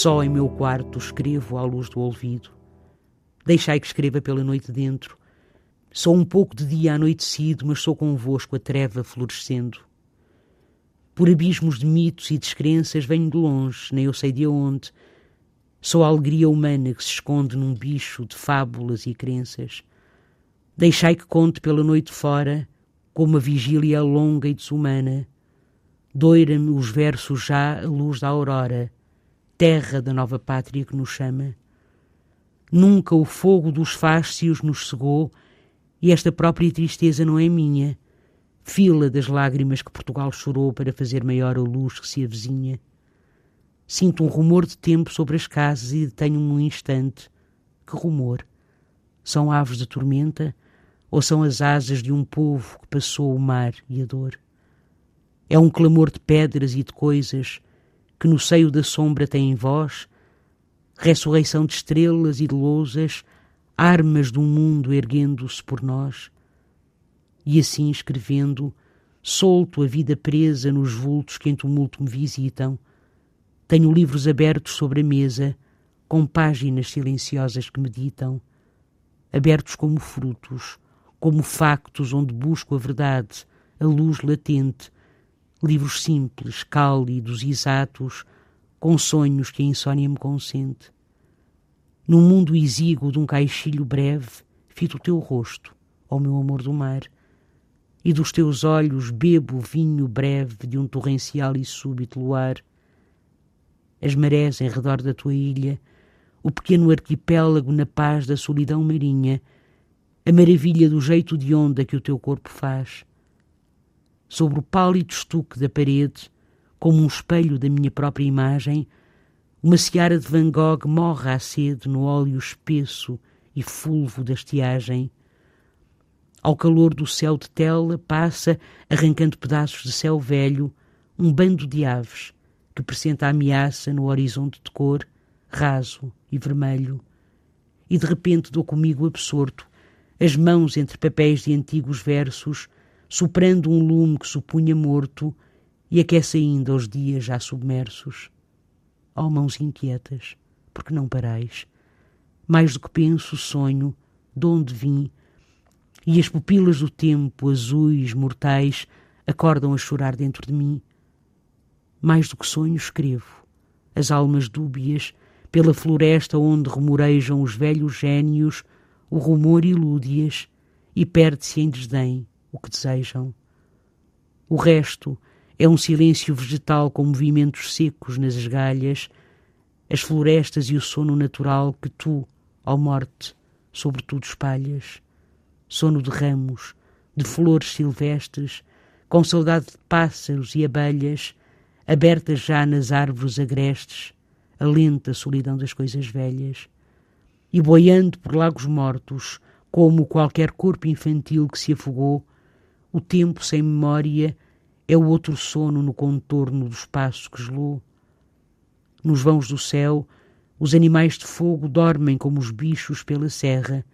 Só em meu quarto escrevo à luz do ouvido. Deixai que escreva pela noite dentro. Sou um pouco de dia anoitecido, mas sou convosco a treva florescendo. Por abismos de mitos e descrenças venho de longe, nem eu sei de onde. Sou a alegria humana que se esconde num bicho de fábulas e crenças. Deixai que conte pela noite fora, como a vigília longa e desumana. Doira-me os versos já a luz da aurora terra da nova pátria que nos chama. Nunca o fogo dos fáscios nos cegou, e esta própria tristeza não é minha, fila das lágrimas que Portugal chorou para fazer maior a luz que se avizinha. Sinto um rumor de tempo sobre as casas e detenho-me um instante. Que rumor? São aves de tormenta ou são as asas de um povo que passou o mar e a dor? É um clamor de pedras e de coisas que no seio da sombra têm voz, ressurreição de estrelas e de lousas, armas um mundo erguendo-se por nós. E assim escrevendo, solto a vida presa nos vultos que em tumulto me visitam, tenho livros abertos sobre a mesa, com páginas silenciosas que meditam, abertos como frutos, como factos onde busco a verdade, a luz latente, livros simples, cálidos, exatos, com sonhos que a insônia me consente. Num mundo exíguo de um caixilho breve, fito o teu rosto, ó meu amor do mar, e dos teus olhos bebo o vinho breve de um torrencial e súbito luar. As marés em redor da tua ilha, o pequeno arquipélago na paz da solidão marinha, a maravilha do jeito de onda que o teu corpo faz, sobre o pálido estuque da parede, como um espelho da minha própria imagem, uma seara de Van Gogh morre à sede no óleo espesso e fulvo da estiagem. Ao calor do céu de tela passa, arrancando pedaços de céu velho, um bando de aves que presenta a ameaça no horizonte de cor, raso e vermelho. E de repente dou comigo absorto, as mãos entre papéis de antigos versos, soprando um lume que supunha morto e aquece ainda os dias já submersos. Ó oh, mãos inquietas, porque não parais? Mais do que penso, sonho, de onde vim, e as pupilas do tempo, azuis, mortais, acordam a chorar dentro de mim. Mais do que sonho, escrevo, as almas dúbias, pela floresta onde rumorejam os velhos gênios, o rumor ilude-as e perde-se em desdém o que desejam. O resto é um silêncio vegetal com movimentos secos nas esgalhas, as florestas e o sono natural que tu, ó morte, sobretudo espalhas. Sono de ramos, de flores silvestres, com saudade de pássaros e abelhas, abertas já nas árvores agrestes, a lenta solidão das coisas velhas. E boiando por lagos mortos, como qualquer corpo infantil que se afogou, o tempo sem memória é o outro sono no contorno do espaço que gelou. Nos vãos do céu, os animais de fogo dormem como os bichos pela serra,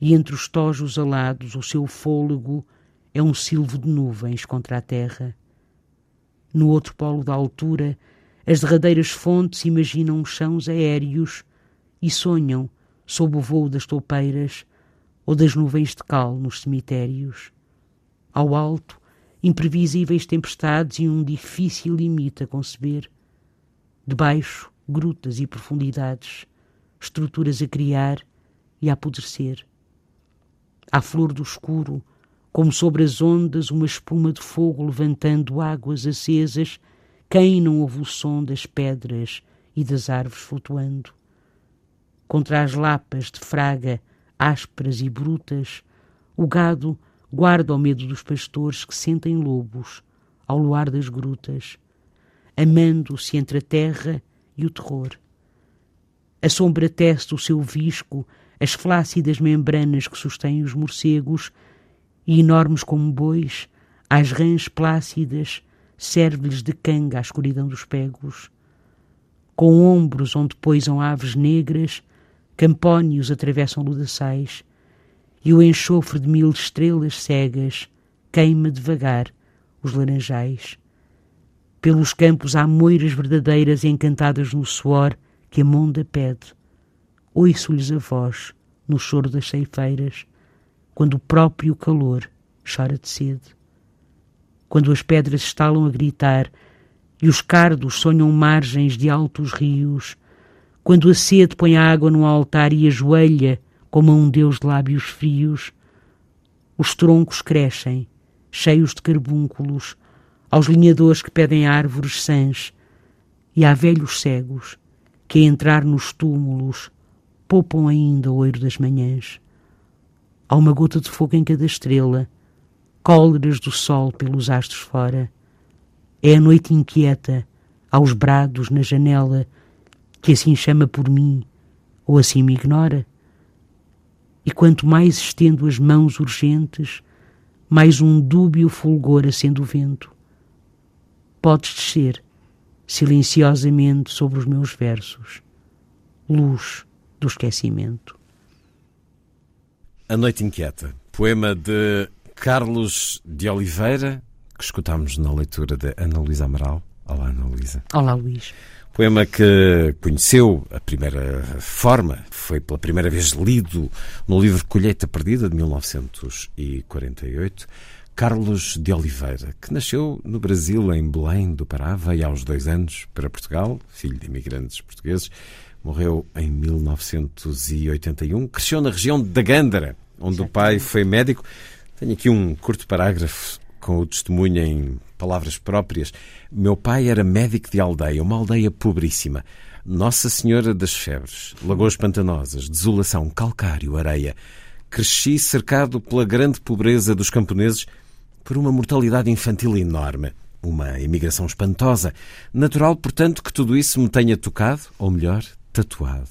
e entre os tojos alados o seu fôlego é um silvo de nuvens contra a terra. No outro polo da altura, as derradeiras fontes imaginam chãos aéreos e sonham sob o vôo das toupeiras ou das nuvens de cal nos cemitérios. Ao alto, imprevisíveis tempestades e um difícil limite a conceber. Debaixo, grutas e profundidades, estruturas a criar e a apodrecer. À flor do escuro, como sobre as ondas, uma espuma de fogo levantando águas acesas, quem não ouve o som das pedras e das árvores flutuando? Contra as lapas de fraga ásperas e brutas, o gado guarda o medo dos pastores que sentem lobos ao luar das grutas, amando-se entre a terra e o terror. A sombra tece o seu visco as flácidas membranas que sustêm os morcegos e, enormes como bois, às rãs plácidas, serve-lhes de canga à escuridão dos pegos. Com ombros onde poisam aves negras, campónios atravessam ludaçais, e o enxofre de mil estrelas cegas queima devagar os laranjais. Pelos campos há moiras verdadeiras encantadas no suor que a monda pede. Ouço-lhes a voz no choro das ceifeiras, quando o próprio calor chora de sede. Quando as pedras estalam a gritar e os cardos sonham margens de altos rios, quando a sede põe a água no altar e ajoelha como a um deus de lábios frios, os troncos crescem, cheios de carbúnculos, aos linhadores que pedem árvores sãs, e há velhos cegos que, a entrar nos túmulos, poupam ainda o oiro das manhãs. Há uma gota de fogo em cada estrela, cóleras do sol pelos astros fora. É a noite inquieta, aos brados na janela, que assim chama por mim, ou assim me ignora. E quanto mais estendo as mãos urgentes, mais um dúbio fulgor acende o vento. Podes descer, silenciosamente, sobre os meus versos. Luz do esquecimento. A Noite Inquieta, poema de Carlos de Oliveira, que escutamos na leitura de Ana Luísa Amaral. Olá, Ana Luísa. Olá, Luís. Poema que conheceu a primeira forma, foi pela primeira vez lido no livro Colheita Perdida, de 1948. Carlos de Oliveira, que nasceu no Brasil, em Belém do Pará, veio aos dois anos para Portugal, filho de imigrantes portugueses, Morreu em 1981. Cresceu na região da Gândara, onde o pai foi médico. Tenho aqui um curto parágrafo com o testemunho em palavras próprias. Meu pai era médico de aldeia, uma aldeia pobríssima. Nossa Senhora das Febres, lagoas pantanosas, desolação, calcário, areia. Cresci cercado pela grande pobreza dos camponeses por uma mortalidade infantil enorme. Uma imigração espantosa. Natural, portanto, que tudo isso me tenha tocado, ou melhor, tatuado.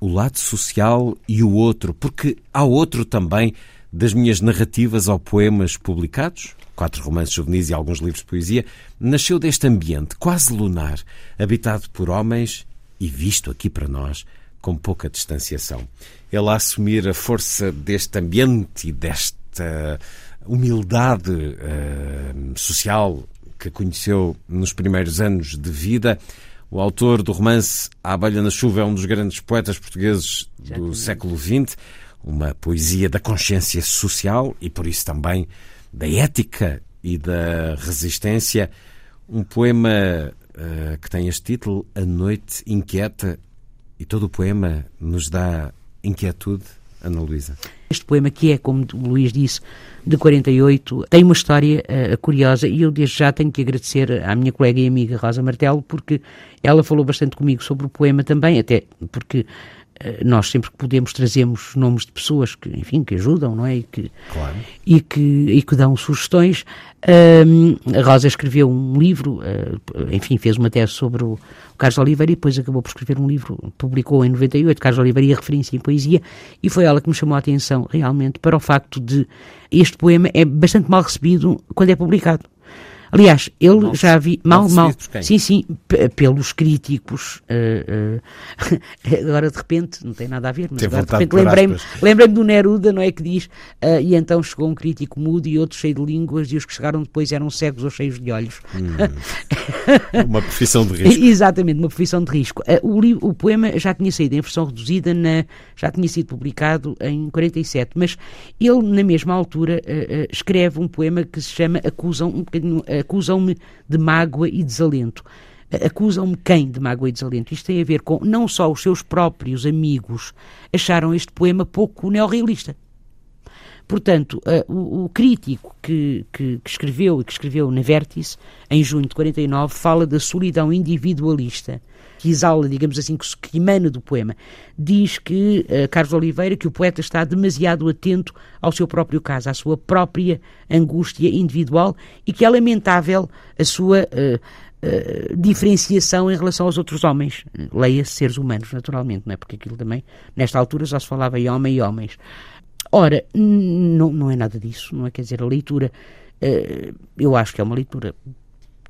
O lado social e o outro, porque há outro também das minhas narrativas ou poemas publicados, quatro romances juvenis e alguns livros de poesia, nasceu deste ambiente quase lunar, habitado por homens e visto aqui para nós com pouca distanciação. Ele a assumir a força deste ambiente e desta humildade uh, social que conheceu nos primeiros anos de vida, o autor do romance A Abelha na Chuva é um dos grandes poetas portugueses do século XX, uma poesia da consciência social e, por isso, também da ética e da resistência. Um poema uh, que tem este título, A Noite Inquieta, e todo o poema nos dá inquietude, Ana Luísa. Este poema, que é, como o Luís disse, de 48, tem uma história uh, curiosa e eu desde já tenho que agradecer à minha colega e amiga Rosa Martelo porque ela falou bastante comigo sobre o poema também, até porque nós sempre que podemos trazemos nomes de pessoas que, enfim, que ajudam, não é? E que, claro. e que, e que dão sugestões. Uh, a Rosa escreveu um livro, enfim, fez uma tese sobre o, Carlos Oliveira e depois acabou por escrever um livro, publicou em 98, Carlos Oliveira e a referência em poesia, e foi ela que me chamou a atenção realmente para o facto de este poema é bastante mal recebido quando é publicado. Aliás, ele mal, já vi mal, mal, sim, sim, pelos críticos. Uh, uh, agora de repente, não tem nada a ver, mas agora de repente lembrei-me lembrei do Neruda, não é que diz, uh, e então chegou um crítico mudo e outro cheio de línguas, e os que chegaram depois eram cegos ou cheios de olhos. Hum. uma profissão de risco. Exatamente, uma profissão de risco. o, o poema já tinha saído em versão reduzida, na, já tinha sido publicado em 47, mas ele, na mesma altura, escreve um poema que se chama Acusam um bocadinho acusam-me de mágoa e desalento. Acusam-me quem de mágoa e desalento? Isto tem a ver com não só os seus próprios amigos acharam este poema pouco neorrealista. Portanto, o, o, crítico que, que, que, escreveu e que escreveu na Vértice, em junho de 49, fala da solidão individualista que exala, digamos assim, que, que emana do poema. Diz que, uh, Carlos Oliveira, que o poeta está demasiado atento ao seu próprio caso, à sua própria angústia individual e que é lamentável a sua uh, uh, diferenciação em relação aos outros homens. Leia-se seres humanos, naturalmente, não é? Porque aquilo também, nesta altura, já se falava em homem e homens. Ora, não, não é nada disso, não é? Quer dizer, a leitura, eu acho que é uma leitura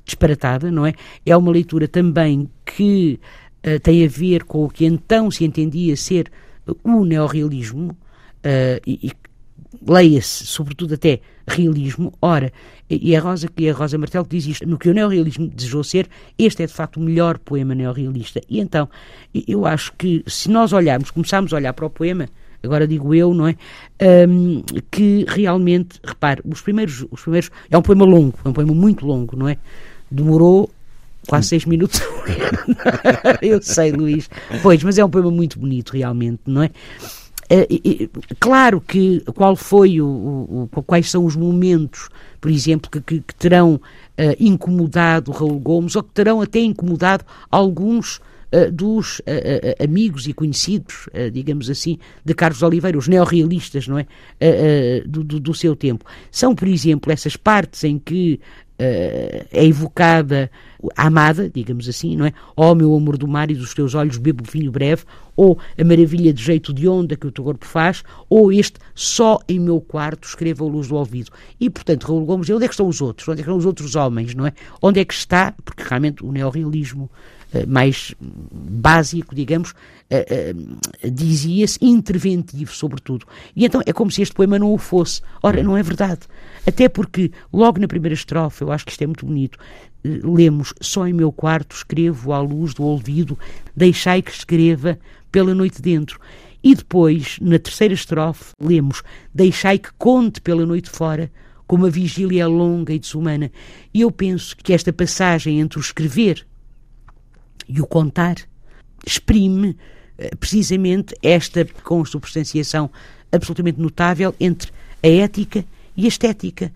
disparatada, não é? É uma leitura também que uh, tem a ver com o que então se entendia ser o neorrealismo uh, e, e leia-se, sobretudo até realismo. Ora, e a Rosa, e a Rosa Martel diz isto, no que o neorrealismo desejou ser, este é de facto o melhor poema neorrealista. E então, eu acho que se nós olharmos, começarmos a olhar para o poema, agora digo eu, não é? Um, que realmente, repare, os primeiros, os primeiros. É um poema longo, é um poema muito longo, não é? Demorou quase seis minutos. eu sei, Luís. Pois, mas é um poema muito bonito, realmente, não é? É, claro que qual foi o, o, quais são os momentos, por exemplo, que, que, que terão uh, incomodado Raul Gomes ou que terão até incomodado alguns uh, dos uh, amigos e conhecidos, digamos assim, de Carlos Oliveira, os neorrealistas, não é, do, do, do, seu tempo. São, por exemplo, essas partes em que é evocada a amada, digamos assim, não é? Ó oh, meu amor do mar e dos teus olhos bebo vinho breve, ou a maravilha de jeito de onda que o teu corpo faz, ou este só em meu quarto escreva a luz do ouvido. E, portanto, Raul Gomes, onde é que estão os outros? Onde é que estão os outros homens, não é? Onde é que está, porque realmente o neorrealismo mais básico, digamos, uh, dizia-se interventivo, sobretudo. E então é como se este poema não o fosse. Ora, não é verdade. Até porque, logo na primeira estrofe, eu acho que isto é muito bonito, lemos: Só em meu quarto escrevo à luz do ouvido, deixai que escreva pela noite dentro. E depois, na terceira estrofe, lemos: Deixai que conte pela noite fora, como a vigília é longa e desumana. E eu penso que esta passagem entre o escrever e o contar exprime eh, precisamente esta consubstanciação absolutamente notável entre a ética e a estética.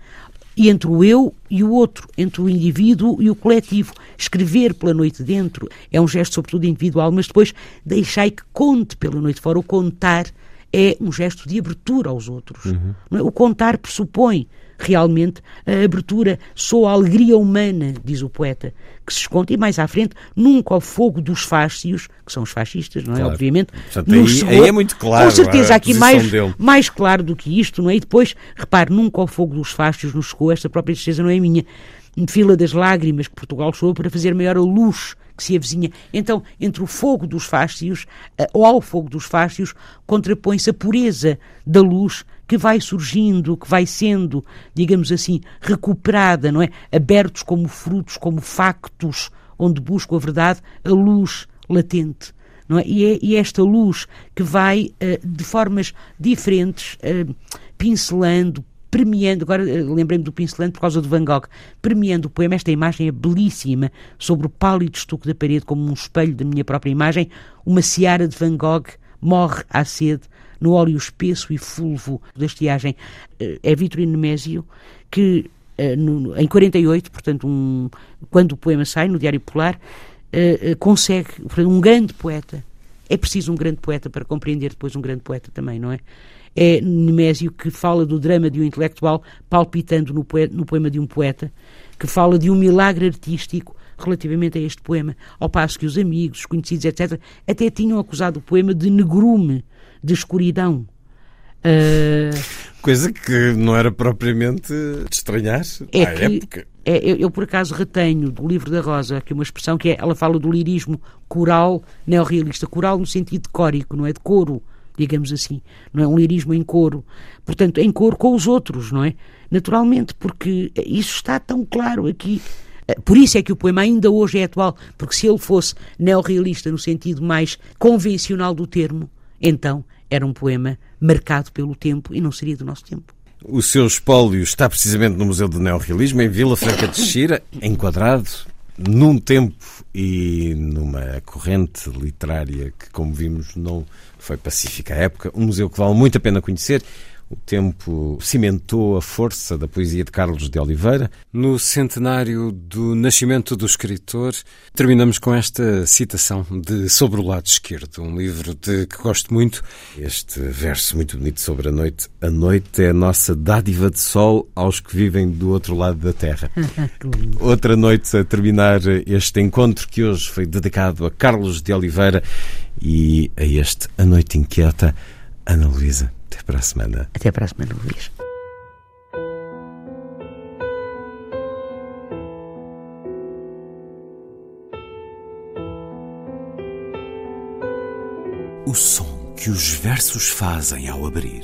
E entre o eu e o outro, entre o indivíduo e o coletivo. Escrever pela noite dentro é um gesto, sobretudo, individual, mas depois deixai que conte pela noite fora. O contar é um gesto de abertura aos outros. Uhum. É? O contar pressupõe realmente a abertura, sou a alegria humana, diz o poeta, que se esconde, e mais à frente, nunca ao fogo dos fáscios, que são os fascistas, não é? Claro. Obviamente. Portanto, aí, chegou, aí, é muito claro. Com certeza, aqui mais, mais claro do que isto, não é? E depois, repare, nunca ao fogo dos fáscios nos chegou, esta própria tristeza não é minha. Fila das lágrimas que Portugal chorou para fazer maior a luz que se avizinha. Então, entre o fogo dos fáscios, eh, ou ao fogo dos fáscios, contrapõe-se a pureza da luz que vai surgindo, que vai sendo, digamos assim, recuperada, não é? Abertos como frutos, como factos, onde busco a verdade, a luz latente. Não é? E, é, e é esta luz que vai, uh, de formas diferentes, uh, pincelando, premiando, agora uh, lembrei-me do pincelando por causa do Van Gogh, premiando o poema, esta imagem é belíssima, sobre o pálido estuque da parede, como um espelho da minha própria imagem, uma seara de Van Gogh morre à sede no óleo espesso e fulvo da estiagem. Eh, é Vitorino Nemésio que, eh, em 48, portanto, um, quando o poema sai no Diário Polar, eh, consegue, um grande poeta, é preciso um grande poeta para compreender depois um grande poeta também, não é? É Nemésio que fala do drama de um intelectual palpitando no, poema, no poema de um poeta, que fala de um milagre artístico relativamente a este poema, ao passo que os amigos, os conhecidos, etc., até tinham acusado o poema de negrume, de escuridão. Uh... Coisa que não era propriamente de estranhar é à que, época. É, eu, eu, por acaso, retenho do livro da Rosa aqui uma expressão que é, ela fala do lirismo coral neorrealista, coral no sentido de córico, não é? De coro, digamos assim. Não é um lirismo em coro. Portanto, em coro com os outros, não é? Naturalmente, porque isso está tão claro aqui. Por isso é que o poema ainda hoje é atual, porque se ele fosse neorrealista no sentido mais convencional do termo, então era um poema marcado pelo tempo e não seria do nosso tempo. O seu espólio está precisamente no Museu do Neorrealismo, em Vila Franca de Xira, enquadrado num tempo e numa corrente literária que, como vimos, não foi pacífica à época. Um museu que vale muito a pena conhecer. O tempo cimentou a força da poesia de Carlos de Oliveira. No centenário do nascimento do escritor, terminamos com esta citação de Sobre o Lado Esquerdo, um livro de que gosto muito. Este verso muito bonito sobre a noite. A noite é a nossa dádiva de sol aos que vivem do outro lado da terra. Outra noite a terminar este encontro que hoje foi dedicado a Carlos de Oliveira e a este A Noite Inquieta, Ana Luísa. Até para a semana. Até para a semana, Luís. O som que os versos fazem ao abrir.